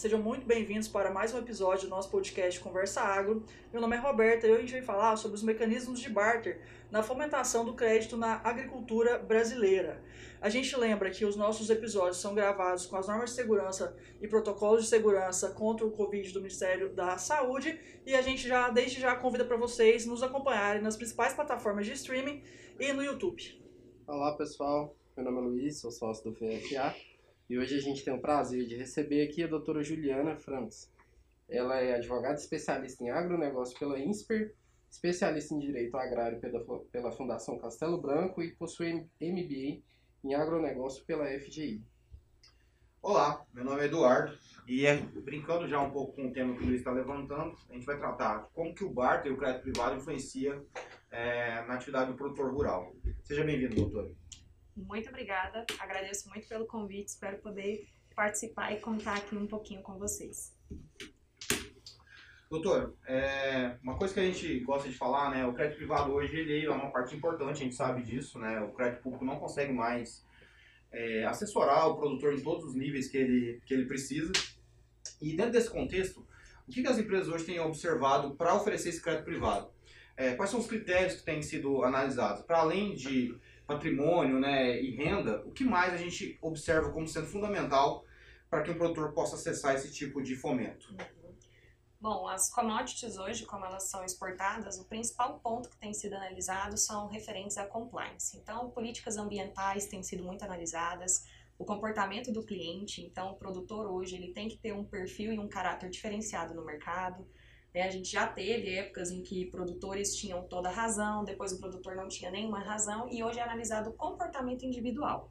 Sejam muito bem-vindos para mais um episódio do nosso podcast Conversa Agro. Meu nome é Roberta e hoje a gente vai falar sobre os mecanismos de barter na fomentação do crédito na agricultura brasileira. A gente lembra que os nossos episódios são gravados com as normas de segurança e protocolos de segurança contra o Covid do Ministério da Saúde e a gente já, desde já, convida para vocês nos acompanharem nas principais plataformas de streaming e no YouTube. Olá pessoal, meu nome é Luiz, sou sócio do VFA e hoje a gente tem o prazer de receber aqui a doutora Juliana Franks. Ela é advogada especialista em agronegócio pela INSPER, especialista em direito agrário pela, pela Fundação Castelo Branco e possui MBA em agronegócio pela FGI. Olá, meu nome é Eduardo e é, brincando já um pouco com o tema que o Luiz está levantando, a gente vai tratar como que o barter e o crédito privado influencia é, na atividade do produtor rural. Seja bem-vindo, doutor. Muito obrigada, agradeço muito pelo convite, espero poder participar e contar aqui um pouquinho com vocês. Doutor, é, uma coisa que a gente gosta de falar, né, o crédito privado hoje ele é uma parte importante, a gente sabe disso, né, o crédito público não consegue mais é, assessorar o produtor em todos os níveis que ele, que ele precisa. E dentro desse contexto, o que, que as empresas hoje têm observado para oferecer esse crédito privado? É, quais são os critérios que têm sido analisados? Para além de patrimônio né, e renda, o que mais a gente observa como sendo fundamental para que um produtor possa acessar esse tipo de fomento? Bom, as commodities hoje, como elas são exportadas, o principal ponto que tem sido analisado são referentes à compliance. Então, políticas ambientais têm sido muito analisadas, o comportamento do cliente. Então, o produtor hoje ele tem que ter um perfil e um caráter diferenciado no mercado. Né? A gente já teve épocas em que produtores tinham toda a razão, depois o produtor não tinha nenhuma razão, e hoje é analisado o comportamento individual.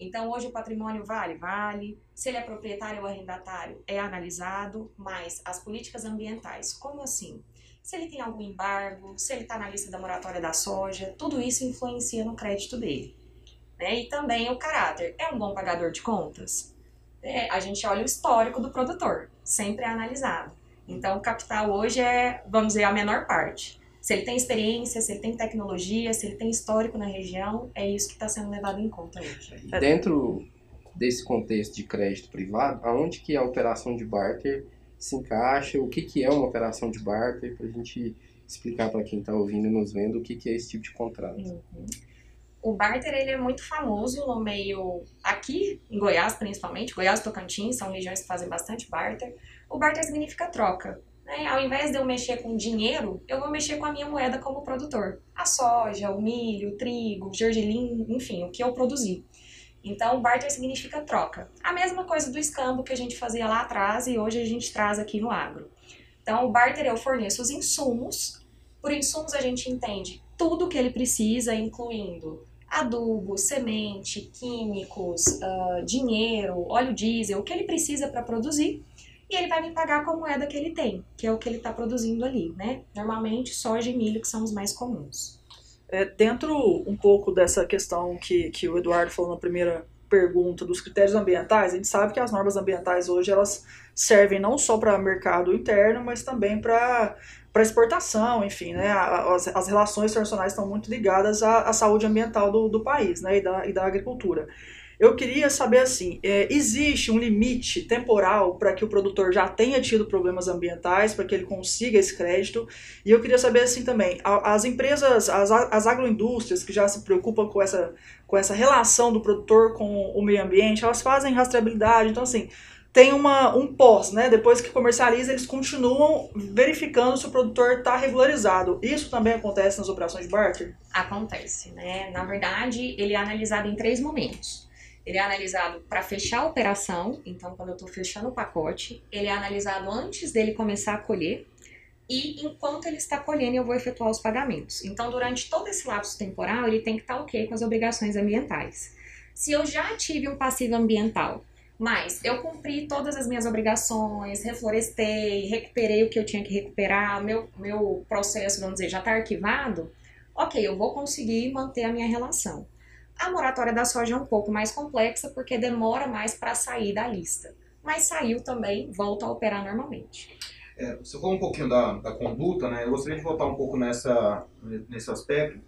Então, hoje o patrimônio vale? Vale. Se ele é proprietário ou arrendatário, é analisado, mas as políticas ambientais, como assim? Se ele tem algum embargo, se ele está na lista da moratória da soja, tudo isso influencia no crédito dele. Né? E também o caráter. É um bom pagador de contas? É, a gente olha o histórico do produtor, sempre é analisado. Então, o capital hoje é, vamos dizer, a menor parte. Se ele tem experiência, se ele tem tecnologia, se ele tem histórico na região, é isso que está sendo levado em conta hoje. Dentro desse contexto de crédito privado, aonde que a operação de barter se encaixa? O que, que é uma operação de barter? Para a gente explicar para quem está ouvindo e nos vendo o que, que é esse tipo de contrato. Uhum. O barter ele é muito famoso no meio aqui em Goiás principalmente, Goiás Tocantins são regiões que fazem bastante barter. O barter significa troca. Né? Ao invés de eu mexer com dinheiro, eu vou mexer com a minha moeda como produtor. A soja, o milho, o trigo, o gergelim, enfim, o que eu produzi. Então, barter significa troca. A mesma coisa do escambo que a gente fazia lá atrás e hoje a gente traz aqui no agro. Então, o barter eu forneço os insumos. Por insumos a gente entende tudo que ele precisa, incluindo adubo, semente, químicos, uh, dinheiro, óleo diesel, o que ele precisa para produzir, e ele vai me pagar com a moeda que ele tem, que é o que ele está produzindo ali, né? Normalmente soja e milho que são os mais comuns. É, dentro um pouco dessa questão que, que o Eduardo falou na primeira pergunta dos critérios ambientais, a gente sabe que as normas ambientais hoje elas servem não só para mercado interno, mas também para para exportação, enfim, né, as, as relações internacionais estão muito ligadas à, à saúde ambiental do, do país, né, e da, e da agricultura. Eu queria saber assim, é, existe um limite temporal para que o produtor já tenha tido problemas ambientais, para que ele consiga esse crédito? E eu queria saber assim também, as empresas, as, as agroindústrias que já se preocupam com essa, com essa relação do produtor com o meio ambiente, elas fazem rastreabilidade, então assim, tem uma, um pós, né? Depois que comercializa, eles continuam verificando se o produtor está regularizado. Isso também acontece nas operações de barter? Acontece, né? Na verdade, ele é analisado em três momentos. Ele é analisado para fechar a operação, então quando eu estou fechando o pacote, ele é analisado antes dele começar a colher e enquanto ele está colhendo eu vou efetuar os pagamentos. Então durante todo esse lapso temporal ele tem que estar tá ok com as obrigações ambientais. Se eu já tive um passivo ambiental, mas eu cumpri todas as minhas obrigações, reflorestei, recuperei o que eu tinha que recuperar, meu, meu processo, vamos dizer, já está arquivado, ok, eu vou conseguir manter a minha relação. A moratória da soja é um pouco mais complexa porque demora mais para sair da lista. Mas saiu também, volta a operar normalmente. É, você falou um pouquinho da, da conduta, né? Eu gostaria de voltar um pouco nessa, nesse aspecto.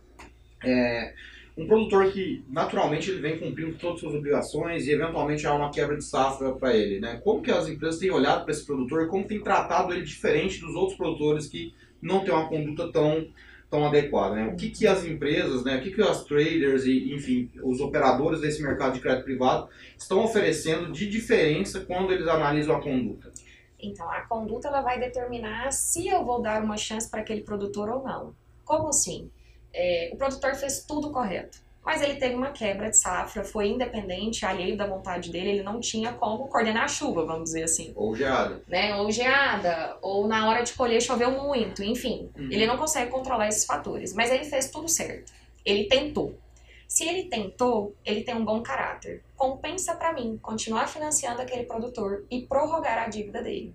É, um produtor que naturalmente ele vem cumprindo todas as suas obrigações e eventualmente há uma quebra de safra para ele, né? Como que as empresas têm olhado para esse produtor e como têm tratado ele diferente dos outros produtores que não têm uma conduta tão tão adequada, né? O que que as empresas, né? O que que as traders e enfim os operadores desse mercado de crédito privado estão oferecendo de diferença quando eles analisam a conduta? Então, a conduta ela vai determinar se eu vou dar uma chance para aquele produtor ou não. Como assim? É, o produtor fez tudo correto, mas ele teve uma quebra de safra, foi independente, alheio da vontade dele, ele não tinha como coordenar a chuva, vamos dizer assim. Ou geada. Né? Ou geada, ou na hora de colher choveu muito, enfim. Uhum. Ele não consegue controlar esses fatores, mas ele fez tudo certo. Ele tentou. Se ele tentou, ele tem um bom caráter. Compensa para mim continuar financiando aquele produtor e prorrogar a dívida dele.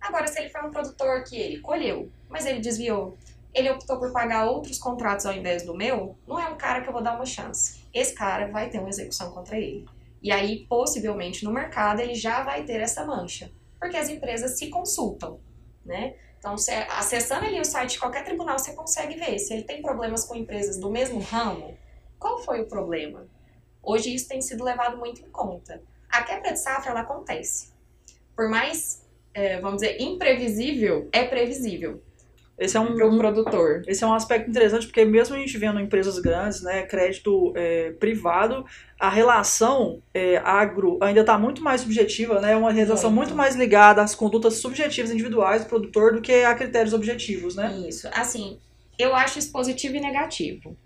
Agora, se ele foi um produtor que ele colheu, mas ele desviou, ele optou por pagar outros contratos ao invés do meu, não é um cara que eu vou dar uma chance. Esse cara vai ter uma execução contra ele. E aí, possivelmente, no mercado, ele já vai ter essa mancha. Porque as empresas se consultam, né? Então, você, acessando ali o site de qualquer tribunal, você consegue ver se ele tem problemas com empresas do mesmo ramo, qual foi o problema? Hoje isso tem sido levado muito em conta. A quebra de safra, ela acontece. Por mais, é, vamos dizer, imprevisível, é previsível. Esse é um, produtor. Esse é um aspecto interessante, porque mesmo a gente vendo empresas grandes, né, crédito é, privado, a relação é, agro ainda está muito mais subjetiva, né, uma relação muito. Muito. mais ligada às condutas subjetivas individuais do produtor do que a critérios objetivos, né? Isso. Assim, eu acho isso positivo e negativo.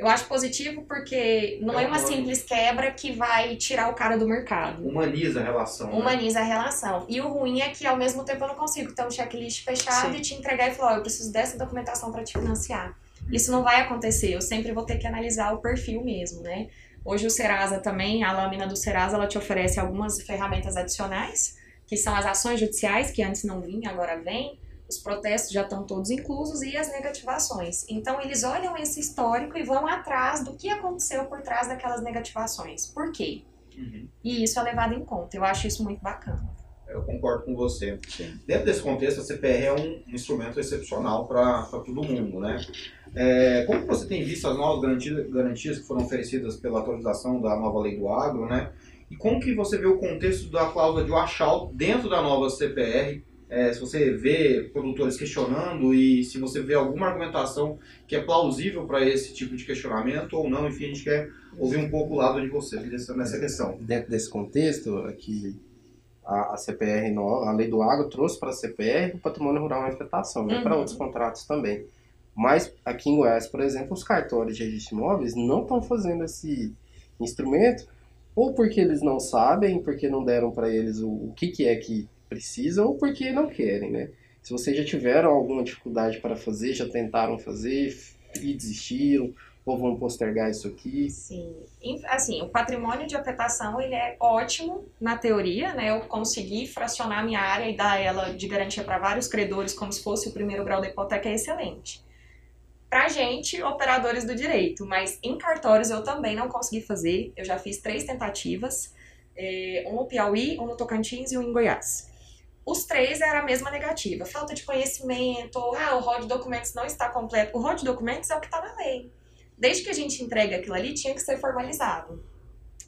Eu acho positivo porque não é, É uma simples quebra que vai tirar o cara do mercado. Humaniza a relação. né? Humaniza a relação. E o ruim é que, ao mesmo tempo, eu não consigo ter um checklist fechado Sim. e te entregar e falar: ó, eu preciso dessa documentação para te financiar. Isso não vai acontecer. Eu sempre vou ter que analisar o perfil mesmo, né? Hoje o Serasa também, a lâmina do Serasa, ela te oferece algumas ferramentas adicionais, que são as ações judiciais, que antes não vinha, agora vem. Os protestos já estão todos inclusos e as negativações. Então, eles olham esse histórico e vão atrás do que aconteceu por trás daquelas negativações. Por quê? Uhum. E isso é levado em conta. Eu acho isso muito bacana. Eu concordo com você. Sim. Dentro desse contexto, a CPR é um instrumento excepcional para todo mundo, né? É, como você tem visto as novas garantias, garantias que foram oferecidas pela atualização da nova lei do agro, né? E como que você vê o contexto da cláusula de washout dentro da nova CPR? É, se você vê produtores questionando e se você vê alguma argumentação que é plausível para esse tipo de questionamento ou não, enfim, a gente quer ouvir um pouco o lado de você nessa questão. dentro desse contexto, aqui a, a CPR, a lei do agro trouxe para a CPR o patrimônio rural em afetação, né, para Uhum. outros contratos também. Mas aqui em Goiás, por exemplo, os cartórios de registro de imóveis não estão fazendo esse instrumento, ou porque eles não sabem, porque não deram para eles o, o que, que é que precisam, ou porque não querem, né? Se vocês já tiveram alguma dificuldade para fazer, já tentaram fazer e desistiram, ou vão postergar isso aqui, Sim. Assim, o patrimônio de afetação, ele é ótimo na teoria, né? Eu consegui fracionar minha área e dar ela de garantia para vários credores como se fosse o primeiro grau da hipoteca é excelente. Pra gente, operadores do direito, mas em cartórios eu também não consegui fazer. Eu já fiz três tentativas, eh, um no Piauí, um no Tocantins e um em Goiás. Os três era a mesma negativa, falta de conhecimento, ah, o rol de documentos não está completo. O rol de documentos é o que está na lei desde que a gente entrega aquilo ali, tinha que ser formalizado.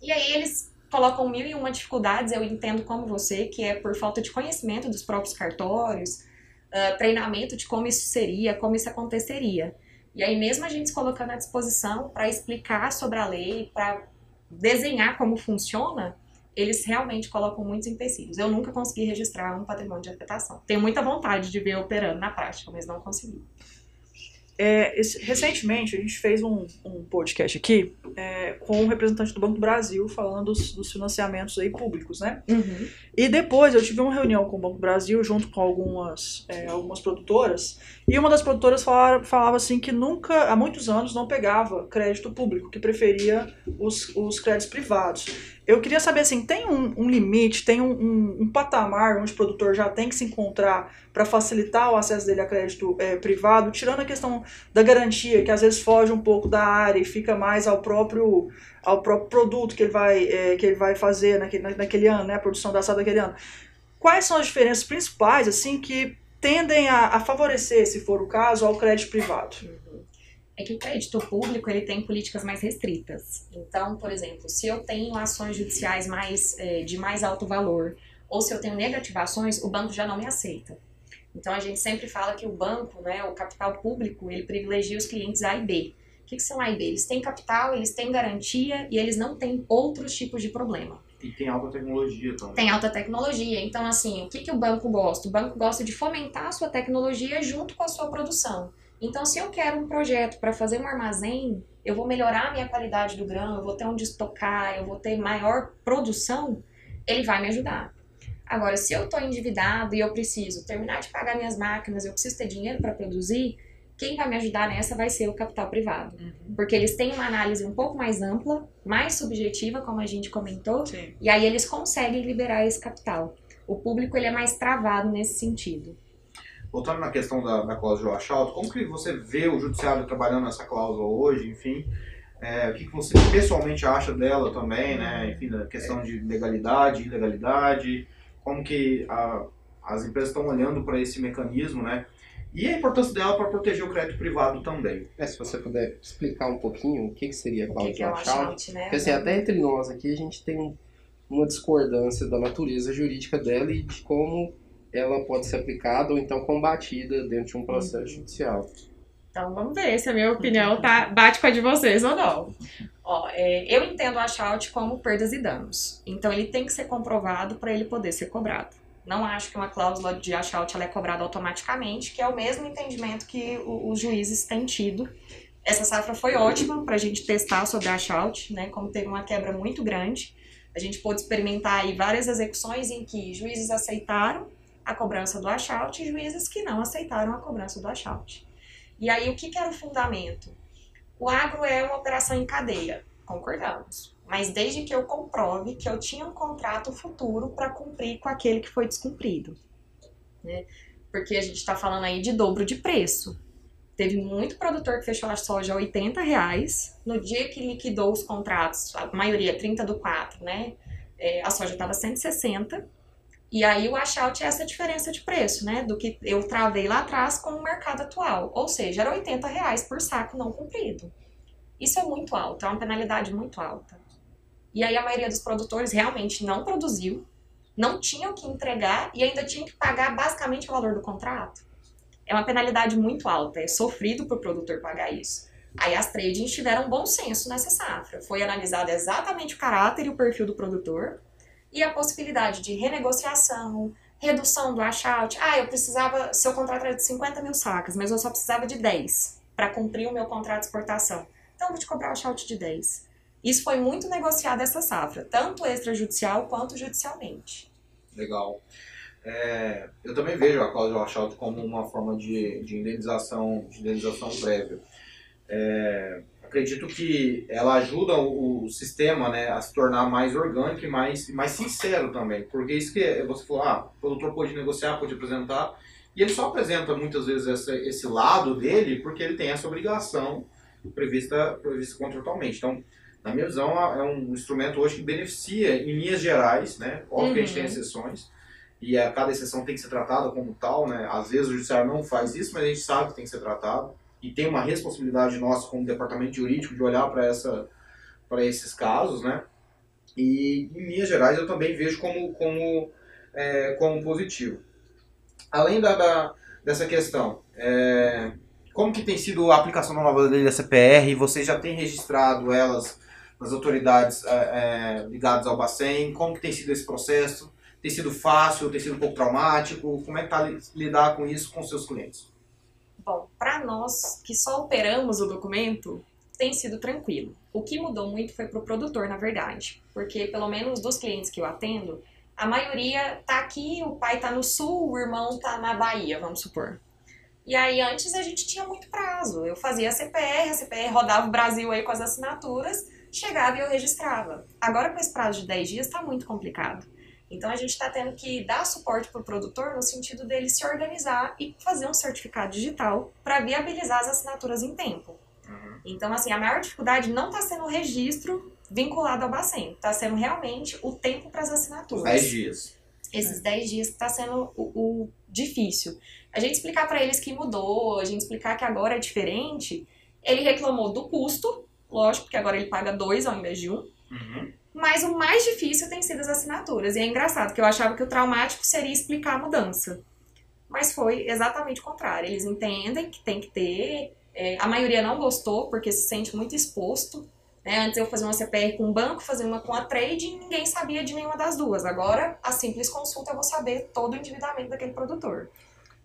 E aí eles colocam mil e uma dificuldades, eu entendo como você, que é por falta de conhecimento dos próprios cartórios, ah, treinamento de como isso seria, como isso aconteceria. E aí mesmo a gente se colocando à disposição para explicar sobre a lei, para desenhar como funciona, eles realmente colocam muitos empecilhos. Eu nunca consegui registrar um patrimônio de afetação. Tenho muita vontade de ver operando na prática, mas não consegui. É, esse- recentemente a gente fez um, um podcast aqui é, com um representante do Banco do Brasil falando dos, dos financiamentos aí públicos, né? E depois eu tive uma reunião com o Banco do Brasil junto com algumas, é, algumas produtoras e uma das produtoras falava, falava assim que nunca, há muitos anos, não pegava crédito público, que preferia os, os créditos privados. Eu queria saber assim, tem um, um limite, tem um, um, um patamar onde o produtor já tem que se encontrar para facilitar o acesso dele a crédito é, privado, tirando a questão da garantia, que às vezes foge um pouco da área e fica mais ao próprio ao próprio produto que ele vai, é, que ele vai fazer naquele, na- naquele ano, né, a produção da safra daquele ano. Quais são as diferenças principais, assim, que tendem a, a favorecer, se for o caso, ao crédito privado? É que o crédito público ele tem políticas mais restritas. Então, por exemplo, se eu tenho ações judiciais mais é, de mais alto valor ou se eu tenho negativações, o banco já não me aceita. Então a gente sempre fala que o banco, né, o capital público, ele privilegia os clientes A e B. O que, que são A e B? Eles têm capital, eles têm garantia e eles não têm outros tipos de problema. E tem alta tecnologia também. Tem alta tecnologia. Então, assim, o que, que o banco gosta? O banco gosta de fomentar a sua tecnologia junto com a sua produção. Então, se eu quero um projeto para fazer um armazém, eu vou melhorar a minha qualidade do grão, eu vou ter onde estocar, eu vou ter maior produção, ele vai me ajudar. Agora, se eu estou endividado e eu preciso terminar de pagar minhas máquinas, eu preciso ter dinheiro para produzir, quem vai me ajudar nessa vai ser o capital privado. Uhum. Porque eles têm uma análise um pouco mais ampla, mais subjetiva, como a gente comentou, Sim. e aí eles conseguem liberar esse capital. O público ele é mais travado nesse sentido. Voltando na questão da, da cláusula washout, como que você vê o judiciário trabalhando nessa cláusula hoje, enfim, é, o que, que você pessoalmente acha dela também, né, enfim, da questão de legalidade, ilegalidade, como que a, as empresas estão olhando para esse mecanismo, né, e a importância dela para proteger o crédito privado também. É, se você puder explicar um pouquinho o que, que seria a cláusula que que é né? Porque assim, até entre nós aqui a gente tem uma discordância da natureza jurídica dela e de como ela pode ser aplicada ou então combatida dentro de um processo uhum. judicial. Então vamos ver se a minha opinião tá, bate com a de vocês ou não. Ó, é, eu entendo a shout como perdas e danos. Então ele tem que ser comprovado para ele poder ser cobrado. Não acho que uma cláusula de ela é cobrada automaticamente, que é o mesmo entendimento que os juízes têm tido. Essa safra foi ótima para a gente testar sobre a washout, né? Como teve uma quebra muito grande, a gente pôde experimentar aí várias execuções em que juízes aceitaram a cobrança do washout e juízes que não aceitaram a cobrança do washout. E aí o que, que era o fundamento? O agro é uma operação em cadeia, concordamos mas desde que eu comprove que eu tinha um contrato futuro para cumprir com aquele que foi descumprido. Né? Porque a gente está falando aí de dobro de preço. Teve muito produtor que fechou a soja a 80 reais. No dia que liquidou os contratos, a maioria 30 do 4, né? É, a soja estava 160. E aí o washout é essa diferença de preço, né? Do que eu travei lá atrás com o mercado atual. Ou seja, era 80 reais por saco não cumprido. Isso é muito alto, é uma penalidade muito alta. E aí a maioria dos produtores realmente não produziu, não tinha o que entregar e ainda tinha que pagar basicamente o valor do contrato. É uma penalidade muito alta, é sofrido para o produtor pagar isso. Aí as tradings tiveram bom senso nessa safra. Foi analisado exatamente o caráter e o perfil do produtor e a possibilidade de renegociação, redução do washout. Ah, eu precisava, seu contrato era de 50 mil sacas, mas eu só precisava de 10 para cumprir o meu contrato de exportação. Então vou te cobrar o washout de 10. Isso foi muito negociado essa safra, tanto extrajudicial quanto judicialmente. Legal. É, eu também vejo a cláusula washout como uma forma de, de, indenização, de indenização prévia. É, acredito que ela ajuda o, o, sistema né, a se tornar mais orgânico e mais, mais sincero também. Porque isso que você falou, ah, o produtor pode negociar, pode apresentar, e ele só apresenta muitas vezes essa, esse lado dele porque ele tem essa obrigação prevista, prevista contratualmente. Então, na minha visão, é um instrumento hoje que beneficia, em linhas gerais, né? Óbvio uhum. que a gente tem uhum. exceções, e a cada exceção tem que ser tratada como tal, né? Às vezes o judiciário não faz isso, mas a gente sabe que tem que ser tratado, e tem uma responsabilidade nossa como departamento jurídico de olhar para essa para esses casos, né? E em linhas gerais eu também vejo como como é, como positivo. Além da, da dessa questão, é, como que tem sido a aplicação da nova lei da CPR? Você já tem registrado elas das autoridades é, é, ligadas ao Bacen? Como que tem sido esse processo? Tem sido fácil? Tem sido um pouco traumático? Como é que está lidar com isso com seus clientes? Bom, para nós que só operamos o documento, tem sido tranquilo. O que mudou muito foi para o produtor, na verdade, porque pelo menos dos clientes que eu atendo, a maioria tá aqui, o pai tá no sul, o irmão tá na Bahia, vamos supor. E aí antes a gente tinha muito prazo. Eu fazia a CPR, a CPR rodava o Brasil aí com as assinaturas, chegava e eu registrava. Agora com esse prazo de 10 dias está muito complicado. Então a gente está tendo que dar suporte para o produtor no sentido dele se organizar e fazer um certificado digital para viabilizar as assinaturas em tempo. Uhum. Então, assim, a maior dificuldade não está sendo o registro vinculado ao Bacen, está sendo realmente o tempo para as assinaturas. 10 dias. Esses 10 dias está sendo o, o difícil. A gente explicar para eles que mudou, a gente explicar que agora é diferente, Ele reclamou do custo, lógico, porque agora ele paga dois ao invés de um. Uhum. Mas o mais difícil tem sido as assinaturas. E é engraçado, que eu achava que o traumático seria explicar a mudança. Mas foi exatamente o contrário. Eles entendem que tem que ter. é, a maioria não gostou, porque se sente muito exposto. Né? Antes eu fazia uma CPR com um banco, fazia uma com a trade e ninguém sabia de nenhuma das duas. Agora, a simples consulta eu vou saber todo o endividamento daquele produtor.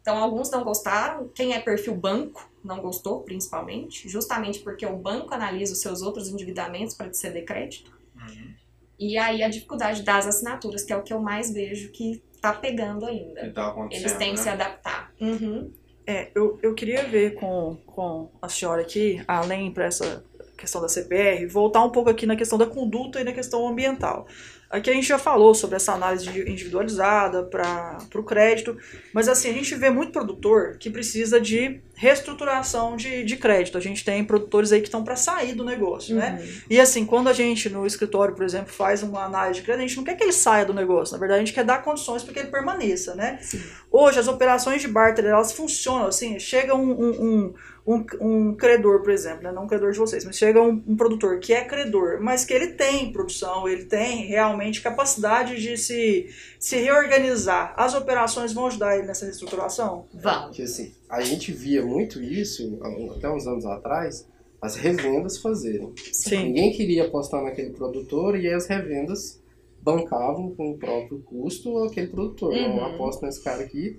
Então, alguns não gostaram. Quem é perfil banco não gostou, principalmente, justamente porque o banco analisa os seus outros endividamentos para te ceder crédito. Uhum. E aí a dificuldade das assinaturas, que é o que eu mais vejo que tá pegando ainda. Que tá acontecendo, Eles têm que né? se adaptar. Uhum. É, eu, eu queria ver com, com a senhora aqui, além para essa questão da CPR, voltar um pouco aqui na questão da conduta e na questão ambiental. Aqui a gente já falou sobre essa análise individualizada para o crédito, mas assim, a gente vê muito produtor que precisa de reestruturação de, de crédito. A gente tem produtores aí que estão para sair do negócio, né? Uhum. E assim, quando a gente no escritório, por exemplo, faz uma análise de crédito, a gente não quer que ele saia do negócio. Na verdade, a gente quer dar condições para que ele permaneça, né? Sim. Hoje, as operações de barter, elas funcionam assim. Chega um, um, um, um, um credor, por exemplo, né? não um credor de vocês, mas chega um, um produtor que é credor, mas que ele tem produção, ele tem realmente capacidade de se, se reorganizar. As operações vão ajudar ele nessa reestruturação? Vão. Que assim, a gente via muito isso, há- até uns anos atrás, as revendas fazerem. Sim. Ninguém queria apostar naquele produtor e aí as revendas bancavam com o próprio custo aquele produtor. Uhum. Eu aposto nesse cara aqui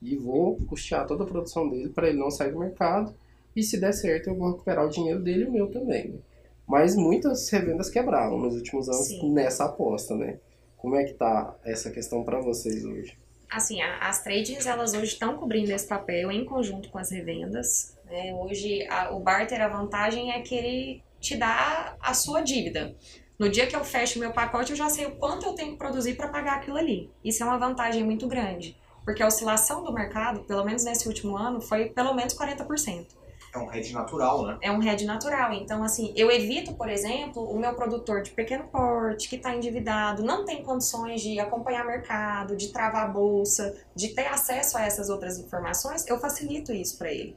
e vou custear toda a produção dele para ele não sair do mercado. E se der certo, eu vou recuperar o dinheiro dele e o meu também. Mas muitas revendas quebraram nos últimos anos Sim. nessa aposta, né? Como é que tá essa questão para vocês hoje? Assim, as tradings, elas hoje estão cobrindo esse papel em conjunto com as revendas. né? Hoje, a- o barter, a vantagem é que ele te dá a sua dívida. No dia que eu fecho meu pacote, eu já sei o quanto eu tenho que produzir para pagar aquilo ali. Isso é uma vantagem muito grande. Porque a oscilação do mercado, pelo menos nesse último ano, foi pelo menos 40%. É um hedge natural, né? é um hedge natural. Então, assim, eu evito, por exemplo, o meu produtor de pequeno porte, que está endividado, não tem condições de acompanhar mercado, de travar a bolsa, de ter acesso a essas outras informações, eu facilito isso para ele.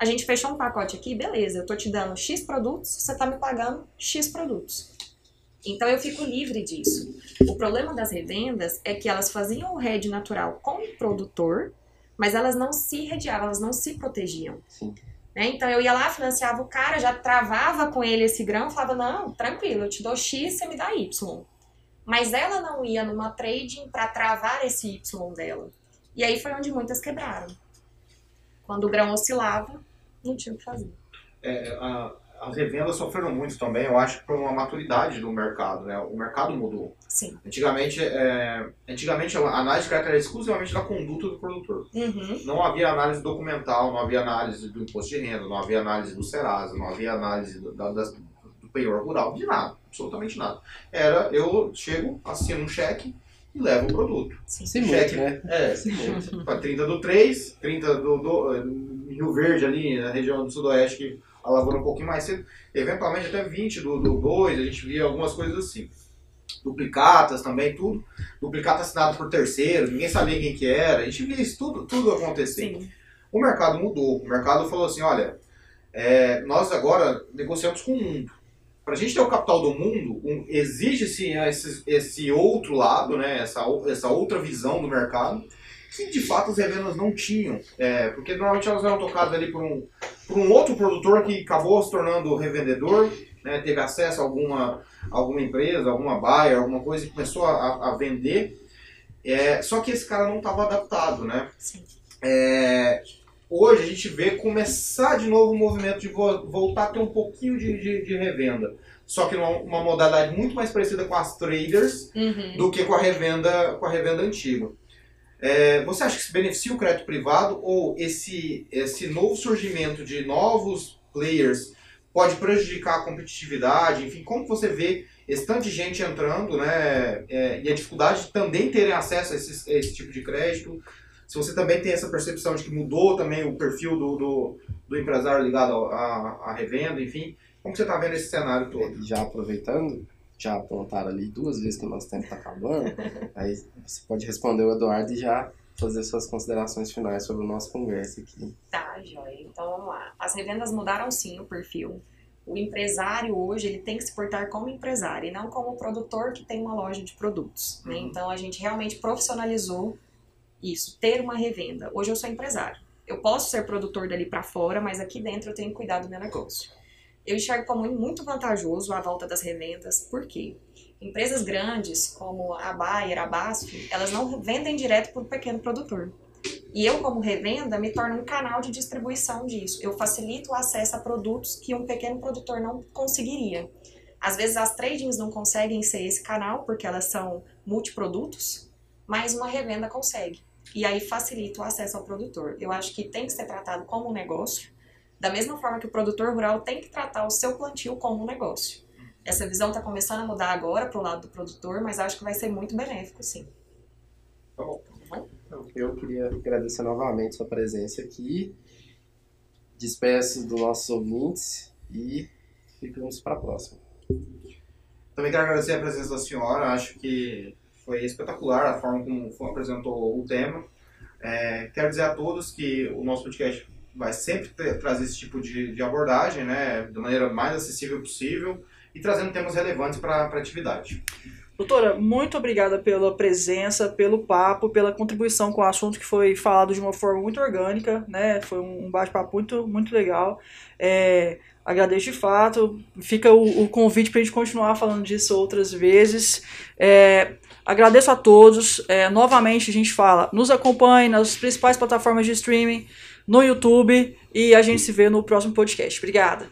A gente fechou um pacote aqui, beleza, eu tô te dando X produtos, você tá me pagando X produtos. Então eu fico livre disso. O problema das revendas é que elas faziam o hedge natural com o produtor, mas elas não se redeavam, elas não se protegiam. Sim. Né? Então eu ia lá, financiava o cara, já travava com ele esse grão, falava, não, tranquilo, eu te dou X, você me dá Y. Mas ela não ia numa trading para travar esse Y dela. E aí foi onde muitas quebraram. Quando o grão oscilava, não tinha o que fazer. É, a- as revendas sofreram muito também, eu acho, por uma maturidade do mercado, né? O mercado mudou. Sim. Antigamente, é, antigamente a análise de crédito era exclusivamente da conduta do produtor. Uhum. Não havia análise documental, não havia análise do imposto de renda, não havia análise do Serasa, não havia análise do, da- das- do penhor rural, de nada, absolutamente nada. Era, eu chego, assino um cheque e levo o produto. Sim. Se muito, Cheque. né? É, para 30 do 3, 30 do, do eh, Rio Verde ali, na região do sudoeste, que a lavoura um pouquinho mais cedo, eventualmente até 20 do, do 2, a gente via algumas coisas assim. Duplicatas também, tudo. Duplicata assinado por terceiro, ninguém sabia quem que era, a gente via isso tudo, tudo acontecer. Sim. O mercado mudou, o mercado falou assim, olha, é, nós agora negociamos com o mundo. Para a gente ter o capital do mundo, um, exige-se esse, esse outro lado, né, essa, essa outra visão do mercado, que de fato as revendas não tinham. É, porque normalmente elas eram tocadas ali por um, por um outro produtor que acabou se tornando revendedor, né, teve acesso a alguma, alguma empresa, alguma buyer, alguma coisa e começou a, a vender. É, só que esse cara não estava adaptado, né? Sim. É, hoje a gente vê começar de novo o movimento de vo- voltar a ter um pouquinho de, de, de revenda. Só que numa uma modalidade muito mais parecida com as traders Uhum. do que com a revenda, com a revenda antiga. É, você acha que se beneficia o crédito privado ou esse, esse novo surgimento de novos players pode prejudicar a competitividade? Enfim, como você vê esse tanto de gente entrando né, é, e a dificuldade de também terem acesso a, esses- a esse tipo de crédito? Se você também tem essa percepção de que mudou também o perfil do, do, do empresário ligado à, revenda, enfim, como você está vendo esse cenário todo? Já aproveitando, já apontaram ali duas vezes que o nosso tempo está acabando, aí você pode responder o Eduardo e já fazer suas considerações finais sobre o nosso conversa aqui. Tá, joia. Então vamos lá. As revendas mudaram sim o perfil. O empresário hoje ele tem que se portar como empresário e não como produtor que tem uma loja de produtos. Né? Uhum. Então a gente realmente profissionalizou isso, ter uma revenda. Hoje eu sou empresário. Eu posso ser produtor dali para fora, mas aqui dentro eu tenho que cuidar do meu negócio. Eu enxergo como muito vantajoso a volta das revendas, por quê? Empresas grandes, como a Bayer, a Basf, elas não vendem direto para o pequeno produtor. E eu, como revenda, me torno um canal de distribuição disso. Eu facilito o acesso a produtos que um pequeno produtor não conseguiria. Às vezes as tradings não conseguem ser esse canal, porque elas são multiprodutos, mas uma revenda consegue. E aí facilita o acesso ao produtor. Eu acho que tem que ser tratado como um negócio, da mesma forma que o produtor rural tem que tratar o seu plantio como um negócio. Essa visão está começando a mudar agora para o lado do produtor, mas acho que vai ser muito benéfico, sim. Tá bom. Eu queria agradecer novamente sua presença aqui. Despeço dos nossos ouvintes e ficamos para a próxima. Também quero agradecer a presença da senhora, acho que foi espetacular a forma como foi- apresentou o tema. É, quero dizer a todos que o nosso podcast vai sempre ter- trazer esse tipo de, de abordagem, né, da maneira mais acessível possível e trazendo temas relevantes para a atividade. Doutora, muito obrigada pela presença, pelo papo, pela contribuição com o assunto que foi falado de uma forma muito orgânica, né? Foi um bate-papo muito, muito legal. É, agradeço de fato. Fica o, o convite para a gente continuar falando disso outras vezes. É, agradeço a todos. É, novamente, a gente fala, nos acompanhe nas principais plataformas de streaming, no YouTube, e a gente se vê no próximo podcast. Obrigada.